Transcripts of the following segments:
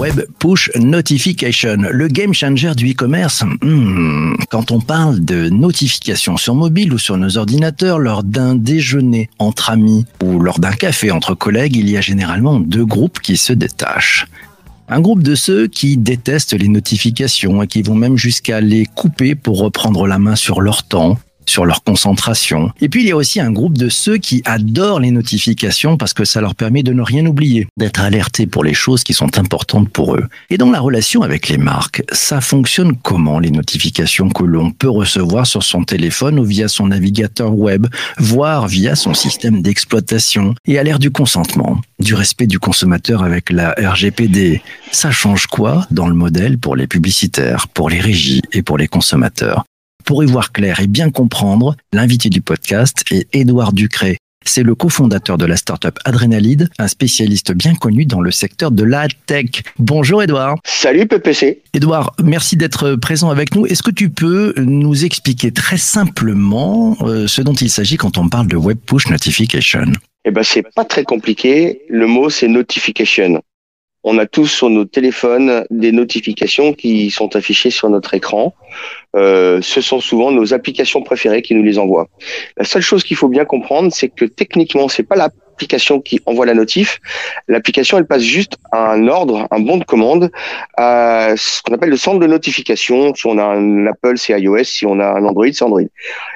Web Push Notification, le game changer du e-commerce. Hmm, quand on parle de notifications sur mobile ou sur nos ordinateurs lors d'un déjeuner entre amis ou lors d'un café entre collègues, il y a généralement deux groupes qui se détachent. Un groupe de ceux qui détestent les notifications et qui vont même jusqu'à les couper pour reprendre la main sur leur temps, sur leur concentration. Et puis il y a aussi un groupe de ceux qui adorent les notifications parce que ça leur permet de ne rien oublier, d'être alertés pour les choses qui sont importantes pour eux. Et dans la relation avec les marques, ça fonctionne comment les notifications que l'on peut recevoir sur son téléphone ou via son navigateur web, voire via son système d'exploitation? Et à l'ère du consentement, du respect du consommateur avec la RGPD, ça change quoi dans le modèle pour les publicitaires, pour les régies et pour les consommateurs? Pour y voir clair et bien comprendre, l'invité du podcast est Édouard Ducré. C'est le cofondateur de la startup Adrenalide, un spécialiste bien connu dans le secteur de la tech. Bonjour Édouard. Salut PPC. Édouard, merci d'être présent avec nous. Est-ce que tu peux nous expliquer très simplement euh, ce dont il s'agit quand on parle de Web Push Notification? Eh ben c'est pas très compliqué. Le mot c'est notification. On a tous sur nos téléphones des notifications qui sont affichées sur notre écran. Euh, ce sont souvent nos applications préférées qui nous les envoient. La seule chose qu'il faut bien comprendre, c'est que techniquement, c'est pas l'application qui envoie la notif. L'application, elle passe juste un ordre, un bon de commande à ce qu'on appelle le centre de notification. Si on a un Apple, c'est iOS. Si on a un Android, c'est Android.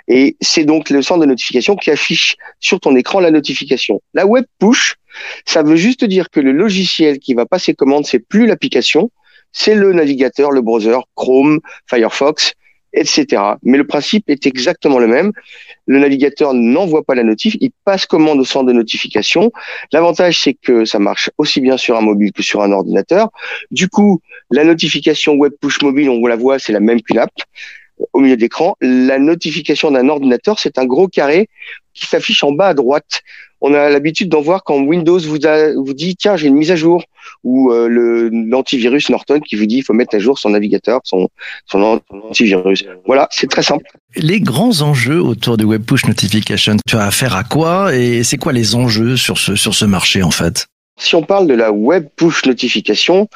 Et c'est donc le centre de notification qui affiche sur ton écran la notification. La web push, ça veut juste dire que le logiciel qui va passer commande, c'est plus l'application, c'est le navigateur, le browser, Chrome, Firefox, etc. Mais le principe est exactement le même. Le navigateur n'envoie pas la notif, il passe commande au centre de notification. L'avantage, c'est que ça marche aussi bien sur un mobile que sur un ordinateur. Du coup, la notification web push mobile, on la voit, c'est la même qu'une app au milieu d'écran. La notification d'un ordinateur, c'est un gros carré qui s'affiche en bas à droite on a l'habitude d'en voir quand Windows vous, vous dit tiens j'ai une mise à jour ou euh, le l'antivirus Norton qui vous dit il faut mettre à jour son navigateur, son, son, antivirus. Voilà, c'est très simple. Les grands enjeux autour de Web Push Notification, tu as affaire à quoi et c'est quoi les enjeux sur ce sur ce marché en fait? Si on parle de la Web Push Notification,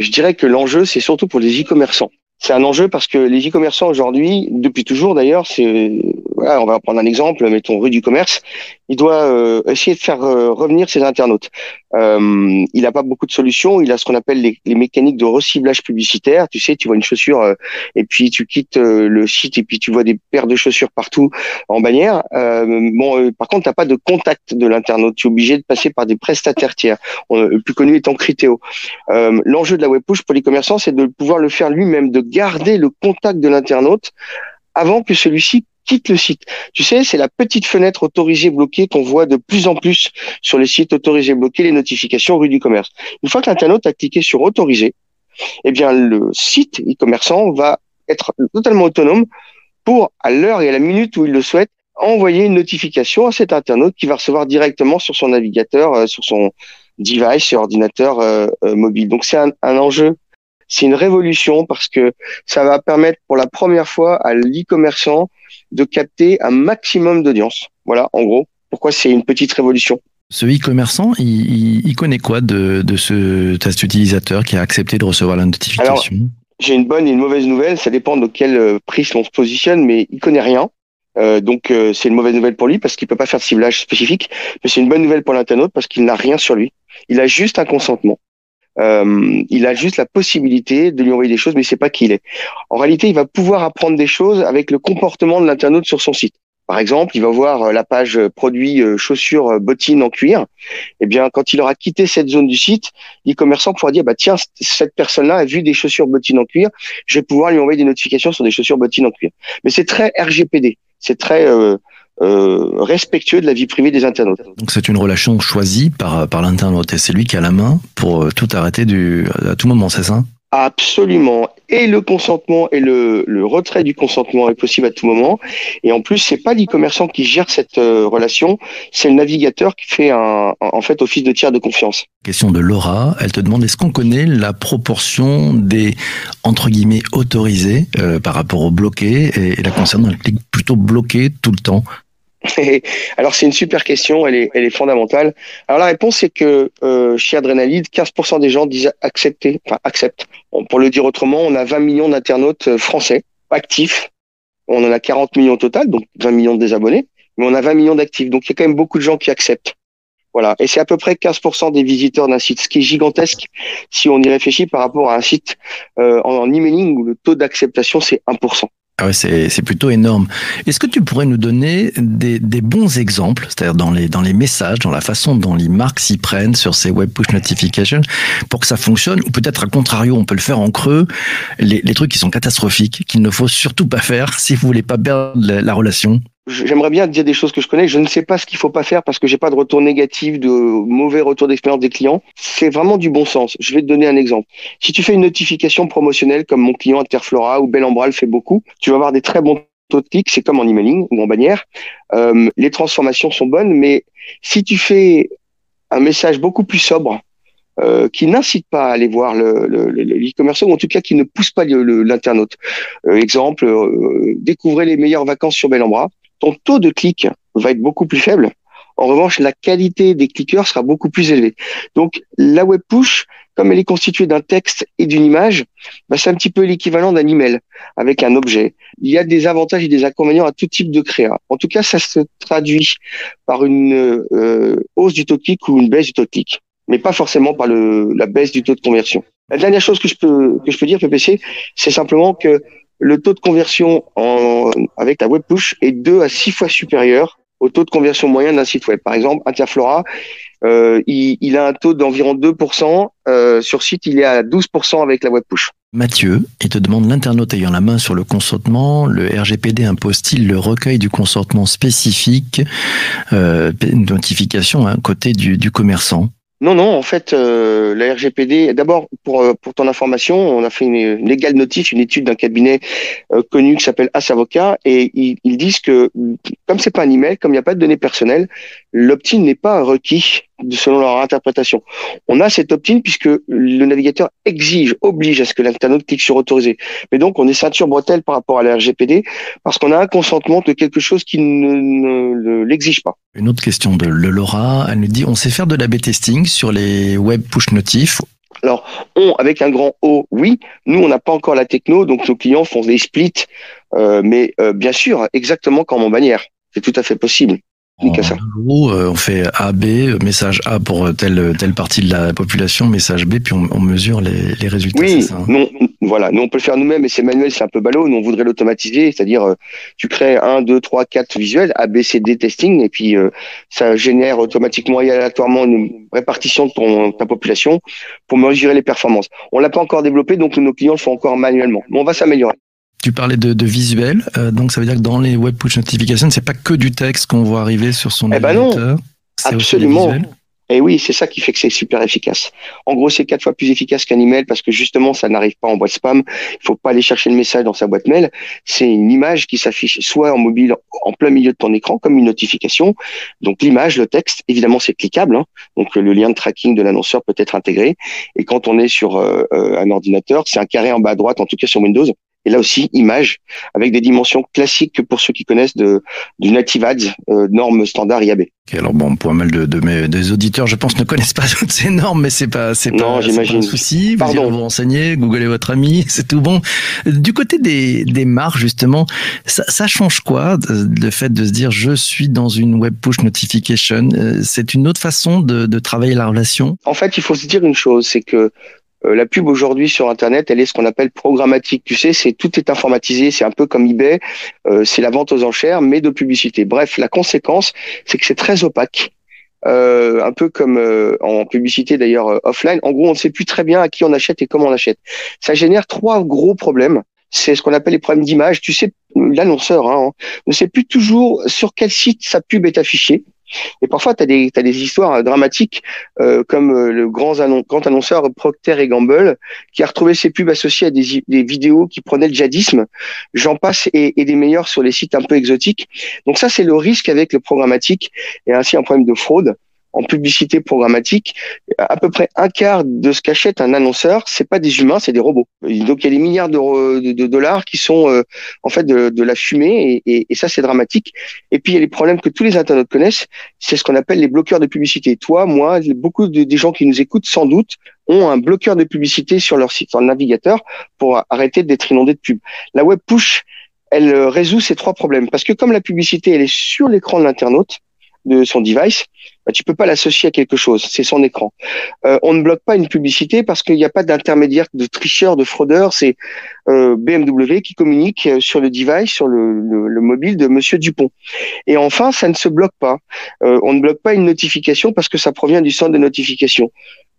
je dirais que l'enjeu c'est surtout pour les e-commerçants. C'est un enjeu parce que les e-commerçants aujourd'hui, depuis toujours d'ailleurs, c'est voilà, on va prendre un exemple, mettons rue du commerce, il doit euh, essayer de faire euh, revenir ses internautes. Euh, il n'a pas beaucoup de solutions. Il a ce qu'on appelle les, les, mécaniques de reciblage publicitaire. Tu sais, tu vois une chaussure euh, et puis tu quittes le site et puis tu vois des paires de chaussures partout en bannière. bon, par contre, tu n'as pas de contact de l'internaute. Tu es obligé de passer par des prestataires tiers. le plus connu étant Criteo. L'enjeu de la web push pour les commerçants, c'est de pouvoir le faire lui-même, garder le contact de l'internaute avant que celui-ci quitte le site. Tu sais, c'est la petite fenêtre autorisée bloquée qu'on voit de plus en plus sur les sites autorisés bloqués, les notifications rue du commerce. Une fois que l'internaute a cliqué sur autoriser, eh bien, le site e-commerçant va être totalement autonome pour, à l'heure et à la minute où il le souhaite, envoyer une notification à cet internaute qui va recevoir directement sur son navigateur, euh, sur son device, sur ordinateur euh, euh, mobile. Donc c'est un enjeu c'est une révolution parce que ça va permettre pour la première fois à l'e-commerçant de capter un maximum d'audience. Voilà, en gros, pourquoi c'est une petite révolution. Ce e-commerçant, il, connaît quoi de, de ce test utilisateur qui a accepté de recevoir la notification? J'ai une bonne et une mauvaise nouvelle, ça dépend de quel euh, prisme on se positionne, mais il connaît rien. Euh, donc euh, c'est une mauvaise nouvelle pour lui parce qu'il peut pas faire de ciblage spécifique, mais c'est une bonne nouvelle pour l'internaute parce qu'il n'a rien sur lui. Il a juste un consentement. Euh, il a juste la possibilité de lui envoyer des choses, mais c'est pas qui il est. En réalité, il va pouvoir apprendre des choses avec le comportement de l'internaute sur son site. Par exemple, il va voir euh, la page euh, produit chaussures bottines en cuir. Eh bien, quand il aura quitté cette zone du site, l'e-commerçant pourra dire bah tiens, cette personne-là a vu des chaussures bottines en cuir, je vais pouvoir lui envoyer des notifications sur des chaussures bottines en cuir. Mais c'est très RGPD, c'est très euh, respectueux de la vie privée des internautes. Donc c'est une relation choisie par, par l'internaute et c'est lui qui a la main pour euh, tout arrêter du, à tout moment, c'est ça? Absolument. Et le consentement et le, le, retrait du consentement est possible à tout moment. Et en plus, c'est pas l'e-commerçant qui gère cette euh, relation, c'est le navigateur qui fait un, en fait office de tiers de confiance. Question de Laura, elle te demande est-ce qu'on connaît la proportion des entre guillemets autorisés par rapport aux bloqués et, et la concernant? Elle clique plutôt bloqué tout le temps Alors c'est une super question, elle est, elle est fondamentale. Alors la réponse c'est que euh, chez Adrénalide, 15% des gens disent accepter, enfin acceptent. Pour le dire autrement, on a 20 millions d'internautes euh, français actifs. On en a 40 millions au total, donc 20 millions de désabonnés, mais on a 20 millions d'actifs. Donc il y a quand même beaucoup de gens qui acceptent. Voilà, et c'est à peu près 15% des visiteurs d'un site, ce qui est gigantesque si on y réfléchit par rapport à un site euh, en, en emailing où le taux d'acceptation c'est 1%. Ah ouais, c'est plutôt énorme. Est-ce que tu pourrais nous donner des, des bons exemples, c'est-à-dire dans les, dans les messages, dans la façon dont les marques s'y prennent sur ces web push notifications pour que ça fonctionne Ou peut-être à contrario, on peut le faire en creux, les, les trucs qui sont catastrophiques, qu'il ne faut surtout pas faire si vous voulez pas perdre la relation? J'aimerais bien dire des choses que je connais. Je ne sais pas ce qu'il faut pas faire parce que j'ai pas de retour négatif, de mauvais retour d'expérience des clients. C'est vraiment du bon sens. Je vais te donner un exemple. Si tu fais une notification promotionnelle comme mon client Interflora ou Bellambra le fait beaucoup, tu vas avoir des très bons taux de clics. C'est comme en emailing ou en bannière. Euh, les transformations sont bonnes, mais si tu fais un message beaucoup plus sobre, euh, qui n'incite pas à aller voir le le- le- l'e-commerce ou en tout cas qui ne pousse pas l'internaute. Euh, exemple, découvrez les meilleures vacances sur Bellambra. Ton taux de clic va être beaucoup plus faible. En revanche, la qualité des cliqueurs sera beaucoup plus élevée. Donc, la web push, comme elle est constituée d'un texte et d'une image, bah, c'est un petit peu l'équivalent d'un email avec un objet. Il y a des avantages et des inconvénients à tout type de créa. En tout cas, ça se traduit par une euh, hausse du taux de clic ou une baisse du taux de clic, mais pas forcément par la baisse du taux de conversion. La dernière chose que je peux que je peux dire, PPC, c'est simplement que le taux de conversion en, avec la web push est 2 à 6 fois supérieur au taux de conversion moyen d'un site web. Par exemple, Interflora, euh, il, il a un taux d'environ 2%. Euh, sur site, il est à 12% avec la web push. Mathieu, il te demande l'internaute ayant la main sur le consentement, le RGPD impose-t-il le recueil du consentement spécifique, euh, notification à côté du, du commerçant? Non, non, en fait, euh, la RGPD, d'abord, pour, euh, pour ton information, on a fait une, légale notice, une étude d'un cabinet euh, connu qui s'appelle As Avocat, et ils, ils disent que, comme c'est pas un email, comme il n'y a pas de données personnelles, l'opt-in n'est pas requis selon leur interprétation. On a cet opt-in puisque le navigateur exige, oblige à ce que l'internaute clique sur autoriser. Mais donc, on est ceinture bretelle par rapport à la RGPD parce qu'on a un consentement de quelque chose qui ne, ne le- l'exige pas. Une autre question de Le Laura, elle nous dit on sait faire de l'A-B testing sur les web push notifs. Alors, on, avec un grand O, oui. Nous, on n'a pas encore la techno, donc nos clients font des splits. Euh, mais euh, bien sûr, exactement comme en bannière. C'est tout à fait possible. Nickel, gros, euh, on fait A, B, message A pour telle, telle partie de la population, message B, puis on, on mesure les, les résultats. Oui, ça, hein non, voilà. Nous, on peut le faire nous-mêmes et c'est manuel, c'est un peu ballot. Nous, on voudrait l'automatiser, c'est-à-dire, euh, tu crées un, deux, trois, quatre visuels, A, B, C, D testing, et puis euh, ça génère automatiquement et aléatoirement une répartition de ton, ta population pour mesurer les performances. On l'a pas encore développé, donc nos clients le font encore manuellement. Mais on va s'améliorer. Tu parlais de, de visuel, euh, donc ça veut dire que dans les web push notifications, c'est pas que du texte qu'on voit arriver sur son Eh ben non, absolument. Et oui, c'est ça qui fait que c'est super efficace. En gros, c'est quatre fois plus efficace qu'un email parce que justement, ça n'arrive pas en boîte spam. Il faut pas aller chercher le message dans sa boîte mail. C'est une image qui s'affiche soit en mobile, en plein milieu de ton écran, comme une notification. Donc l'image, le texte, évidemment, c'est cliquable. hein. Donc le lien de tracking de l'annonceur peut être intégré. Et quand on est sur euh, euh, un ordinateur, c'est un carré en bas à droite, en tout cas sur Windows. Et là aussi, image avec des dimensions classiques pour ceux qui connaissent de, du Native Ads, euh, norme standard IAB. Ok, alors bon, pour mal de, de mes des auditeurs, je pense, ne connaissent pas toutes ces normes, mais c'est pas, c'est Non, pas, pas un souci. Vous Pardon. irez vous renseigner, Google est votre ami, c'est tout bon. Du côté des, des marques, justement, ça, ça change quoi, le fait de se dire, je suis dans une web push notification? Euh, C'est une autre façon de, de travailler la relation? En fait, il faut se dire une chose, c'est que la pub aujourd'hui sur Internet, elle est ce qu'on appelle programmatique. Tu sais, c'est tout est informatisé, c'est un peu comme eBay, euh, c'est la vente aux enchères, mais de publicité. Bref, la conséquence, c'est que c'est très opaque. Euh, un peu comme euh, en publicité d'ailleurs euh, offline. En gros, on ne sait plus très bien à qui on achète et comment on achète. Ça génère trois gros problèmes. C'est ce qu'on appelle les problèmes d'image. Tu sais, l'annonceur hein, ne sait plus toujours sur quel site sa pub est affichée. Et parfois, tu as des, des histoires euh, dramatiques euh, comme euh, le grand, annon- grand annonceur Procter et Gamble, qui a retrouvé ses pubs associées à des vidéos qui prenaient le djihadisme. J'en passe et, et des meilleurs sur les sites un peu exotiques. Donc ça, c'est le risque avec le programmatique et ainsi un problème de fraude. En publicité programmatique, à peu près un quart de ce qu'achète un annonceur, c'est pas des humains, c'est des robots. Donc il y a des milliards de, dollars qui sont euh, en fait de, la fumée et, ça c'est dramatique. Et puis il y a les problèmes que tous les internautes connaissent, c'est ce qu'on appelle les bloqueurs de publicité. Toi, moi, beaucoup de, des gens qui nous écoutent sans doute ont un bloqueur de publicité sur leur site, sur le navigateur, pour arrêter d'être inondé de pubs. La web push, elle euh, résout ces trois problèmes parce que comme la publicité elle est sur l'écran de l'internaute, de son device, bah, tu peux pas l'associer à quelque chose. C'est son écran. Euh, on ne bloque pas une publicité parce qu'il n'y a pas d'intermédiaire, de tricheur, de fraudeur. C'est euh, BMW qui communique euh, sur le device, sur le, le, mobile de Monsieur Dupont. Et enfin, ça ne se bloque pas. Euh, on ne bloque pas une notification parce que ça provient du centre de notification.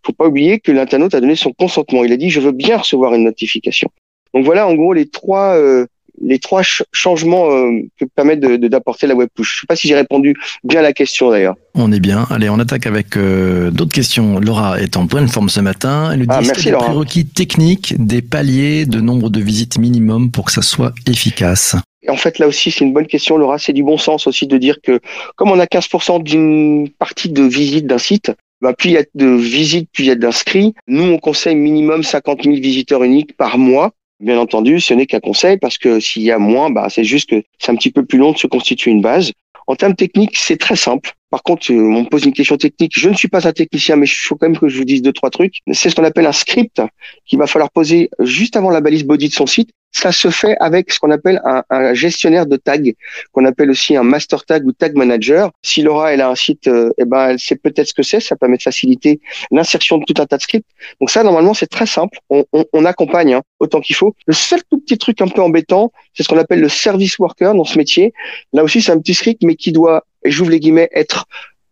Faut pas oublier que l'internaute a donné son consentement. Il a dit je veux bien recevoir une notification. Donc voilà, en gros, les trois euh, les trois changements euh, que permettent d'apporter la web push. Je ne sais pas si j'ai répondu bien à la question d'ailleurs. On est bien. Allez, on attaque avec euh, d'autres questions. Laura est en pleine forme ce matin. Elle nous dit ah, merci, des prérequis techniques, des paliers, de nombre de visites minimum pour que ça soit efficace? en fait, là aussi, c'est une bonne question, Laura. C'est du bon sens aussi de dire que comme on a 15% d'une partie de visite d'un site, bah, plus il y a de visites, plus il y a d'inscrits. Nous, on conseille minimum 50 000 visiteurs uniques par mois Bien entendu, ce n'est qu'un conseil parce que s'il y a moins, bah, c'est juste que c'est un petit peu plus long de se constituer une base. En termes techniques, c'est très simple. Par contre, euh, on me pose une question technique. Je ne suis pas un technicien, mais il faut quand même que je vous dise deux, trois trucs. C'est ce qu'on appelle un script qu'il va falloir poser juste avant la balise body de son site. Ça se fait avec ce qu'on appelle un, gestionnaire de tag, qu'on appelle aussi un master tag ou tag manager. Si Laura elle a un site, euh, eh ben elle sait peut-être ce que c'est. Ça permet de faciliter l'insertion de tout un tas de scripts. Donc ça, normalement, c'est très simple. On, accompagne hein, autant qu'il faut. Le seul tout petit truc un peu embêtant, c'est ce qu'on appelle le service worker dans ce métier. Là aussi, c'est un petit script, mais qui doit et j'ouvre les guillemets, être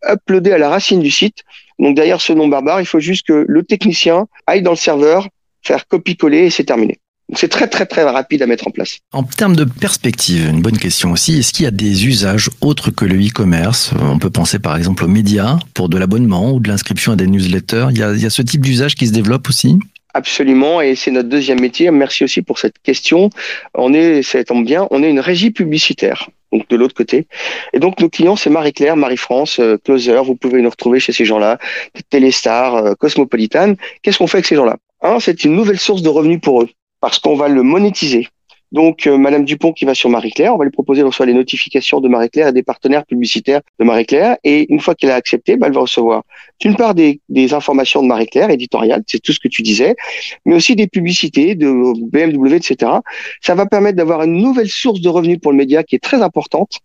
uploadé à la racine du site. Donc derrière ce nom barbare, il faut juste que le technicien aille dans le serveur, faire copier-coller et c'est terminé. C'est très très très rapide à mettre en place. En termes de perspective, une bonne question aussi, est-ce qu'il y a des usages autres que le e-commerce? On peut penser par exemple aux médias pour de l'abonnement ou de l'inscription à des newsletters. Il y a, il y a ce type d'usage qui se développe aussi? Absolument, et c'est notre deuxième métier. Merci aussi pour cette question. On est, ça tombe bien, on est une régie publicitaire donc de l'autre côté. Et donc nos clients, c'est Marie-Claire, Marie-France, euh, Closer, vous pouvez nous retrouver chez ces gens-là, Téléstar, euh, Cosmopolitan. Qu'est-ce qu'on fait avec ces gens-là? Un, c'est une nouvelle source de revenus pour eux, parce qu'on va le monétiser. Donc, euh, Madame Dupont qui va sur Marie-Claire, on va lui proposer de recevoir les notifications de Marie-Claire et des partenaires publicitaires de Marie-Claire. Et une fois qu'elle a accepté, bah, elle va recevoir d'une part des, des informations de Marie-Claire, éditoriales, c'est tout ce que tu disais, mais aussi des publicités de BMW, etc. Ça va permettre d'avoir une nouvelle source de revenus pour le média qui est très importante.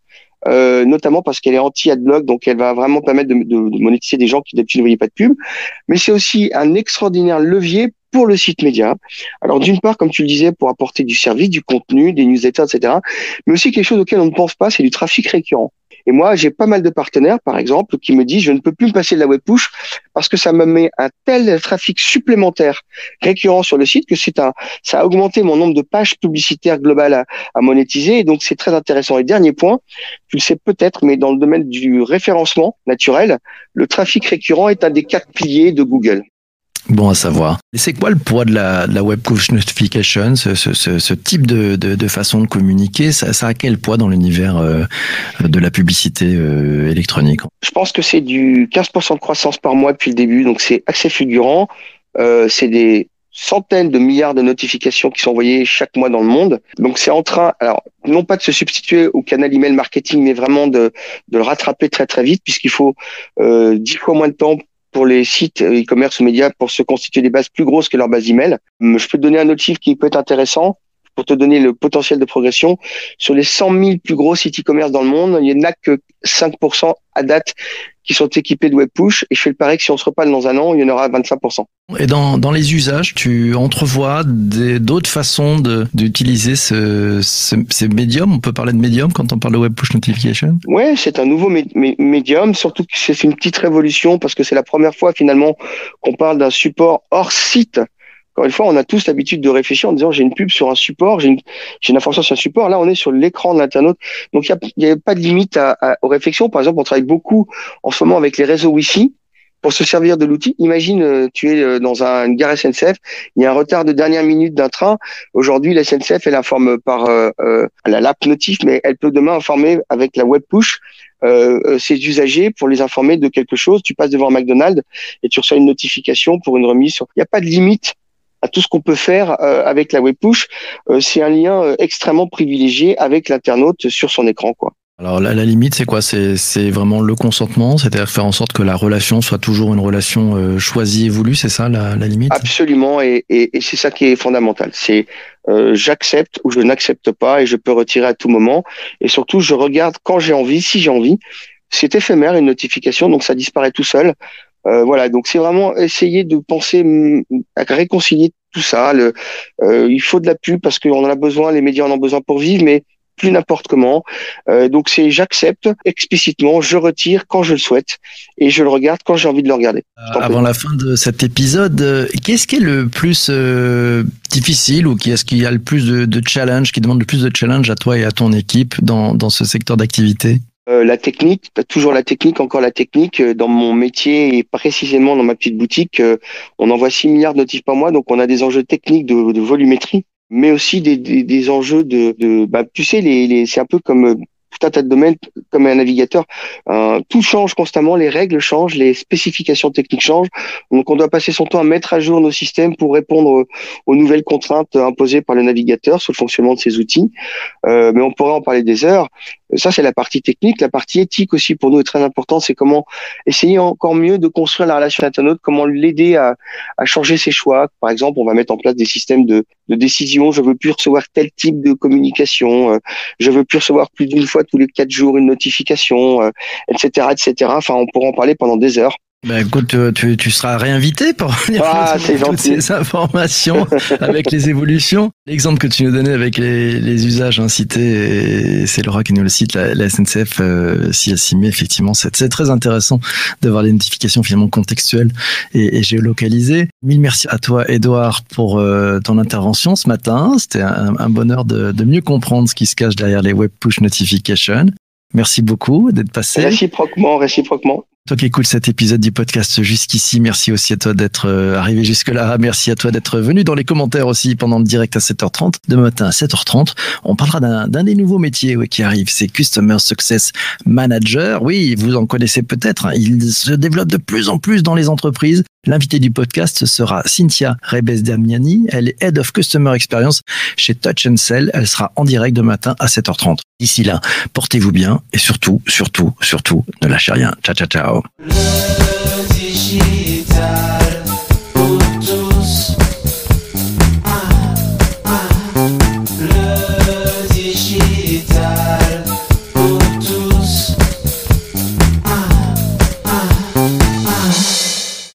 Euh, notamment parce qu'elle est anti-adblock, donc elle va vraiment permettre de, de, de monétiser des gens qui d'habitude ne voyaient pas de pub. Mais c'est aussi un extraordinaire levier pour le site média. Alors d'une part, comme tu le disais, pour apporter du service, du contenu, des newsletters, etc. Mais aussi quelque chose auquel on ne pense pas, c'est du trafic récurrent. Et moi, j'ai pas mal de partenaires, par exemple, qui me disent je ne peux plus me passer de la web push parce que ça me met un tel trafic supplémentaire récurrent sur le site que c'est un, ça a augmenté mon nombre de pages publicitaires globales à, à monétiser. Et donc, c'est très intéressant. Et dernier point, tu le sais peut-être, mais dans le domaine du référencement naturel, le trafic récurrent est un des quatre piliers de Google. Bon à savoir. Et c'est quoi le poids de la, la web push notification, ce, ce, ce, type de, de, de, façon de communiquer ça, ça, a quel poids dans l'univers euh, de la publicité euh, électronique? Je pense que c'est du 15% de croissance par mois depuis le début, donc c'est assez fulgurant. Euh, c'est des centaines de milliards de notifications qui sont envoyées chaque mois dans le monde. Donc c'est en train, alors non pas de se substituer au canal email marketing, mais vraiment de, de le rattraper très très vite, puisqu'il faut euh, dix fois moins de temps pour les sites e-commerce ou médias pour se constituer des bases plus grosses que leur base email. Hum, je peux te donner un autre chiffre qui peut être intéressant pour te donner le potentiel de progression. Sur les 100 000 plus gros sites e-commerce dans le monde, il n'y en a que 5% à date qui sont équipés de web push. Et je fais le pari que si on se reparle dans un an, il y en aura 25%. Et dans, dans les usages, tu entrevois d'autres façons d'utiliser ce, ce, ces médiums? On peut parler de médium quand on parle de web push notification? Ouais, c'est un nouveau médium, surtout que c'est une petite révolution parce que c'est la première fois finalement qu'on parle d'un support hors site encore une fois, on a tous l'habitude de réfléchir en disant j'ai une pub sur un support, j'ai une, une, information sur un support. Là, on est sur l'écran de l'internaute. Donc, il n'y a, pas de limite à, à, aux réflexions. Par exemple, on travaille beaucoup en ce moment avec les réseaux Wi-Fi pour se servir de l'outil. Imagine, euh, tu es euh, dans un, une gare SNCF, il y a un retard de dernière minute d'un train. Aujourd'hui, la SNCF, elle informe par euh, la lap notif, mais elle peut demain informer avec la web push ses usagers pour les informer de quelque chose. Tu passes devant McDonald's et tu reçois une notification pour une remise. Il n'y a pas de limite à tout ce qu'on peut faire euh, avec la web push. Euh, c'est un lien euh, extrêmement privilégié avec l'internaute sur son écran, quoi. Alors la, la limite, c'est quoi? C'est c'est vraiment le consentement, c'est-à-dire faire en sorte que la relation soit toujours une relation euh, choisie et voulue, c'est ça la, la limite? Absolument, et, et, et c'est ça qui est fondamental. C'est euh, j'accepte ou je n'accepte pas et je peux retirer à tout moment. Et surtout, je regarde quand j'ai envie, si j'ai envie. C'est éphémère une notification, donc ça disparaît tout seul. Euh, voilà, donc c'est vraiment essayer de penser mm, à réconcilier tout ça. Le, euh, il faut de la pub parce qu'on en a besoin, les médias en ont besoin pour vivre, mais plus n'importe comment. Euh, donc c'est j'accepte explicitement, je retire quand je le souhaite et je le regarde quand j'ai envie de le regarder. Prie. Avant la fin de cet épisode, euh, qu'est-ce qui est le plus euh, difficile ou qui est-ce qu'il y a le plus de, de challenge, qui demande le plus de challenge à toi et à ton équipe dans, dans ce secteur d'activité? Euh, la technique, toujours la technique, encore la technique. Euh, Dans mon métier et précisément dans ma petite boutique, euh, on envoie 6 milliards de notifs par mois, donc on a des enjeux techniques de, volumétrie, mais aussi des, enjeux de, de bah, tu sais, c'est un peu comme euh, tout un tas de domaines, comme un navigateur. Tout change constamment, les règles changent, les spécifications techniques changent. Donc on doit passer son temps à mettre à jour nos systèmes pour répondre aux nouvelles contraintes imposées par le navigateur sur le fonctionnement de ces outils. Mais on pourrait en parler des heures. Ça, c'est la partie technique. La partie éthique aussi, pour nous, est très importante. C'est comment essayer encore mieux de construire la relation internaute, comment l'aider à, changer ses choix. Par exemple, on va mettre en place des systèmes de, décision. Je veux plus recevoir tel type de communication. euh, je veux plus recevoir plus d'une fois tous les quatre jours une notification, euh, etc., etc. Enfin, on pourra en parler pendant des heures. Ben écoute, tu, tu, tu seras réinvité pour venir Ah, toutes gentil. ces informations avec les évolutions. L'exemple que tu nous donnais avec les, les usages incités, c'est Laura qui nous le cite, la, la SNCF euh, s'y met effectivement. C'est très intéressant de voir les notifications finalement contextuelles et, et géolocalisées. Mille merci à toi, Edouard, pour euh, ton intervention ce matin. C'était un, un bonheur de, de mieux comprendre ce qui se cache derrière les web push notifications. Merci beaucoup d'être passé. Réciproquement, réciproquement. Toi qui écoutes cet épisode du podcast jusqu'ici, merci aussi à toi d'être euh, arrivé jusque-là. Merci à toi d'être venu dans les commentaires aussi pendant le direct à 7h30. Demain matin à 7h30, on parlera d'un des nouveaux métiers qui arrive, c'est Customer Success Manager. Oui, vous en connaissez peut-être, hein. il se développe de plus en plus dans les entreprises. L'invité du podcast sera Cynthia Rebes-Damiani. Elle est Head of Customer Experience chez Touch Sell. Elle sera en direct demain matin à 7h30. D'ici là, portez-vous bien et surtout, surtout, surtout, ne lâchez rien. Ciao, ciao, ciao.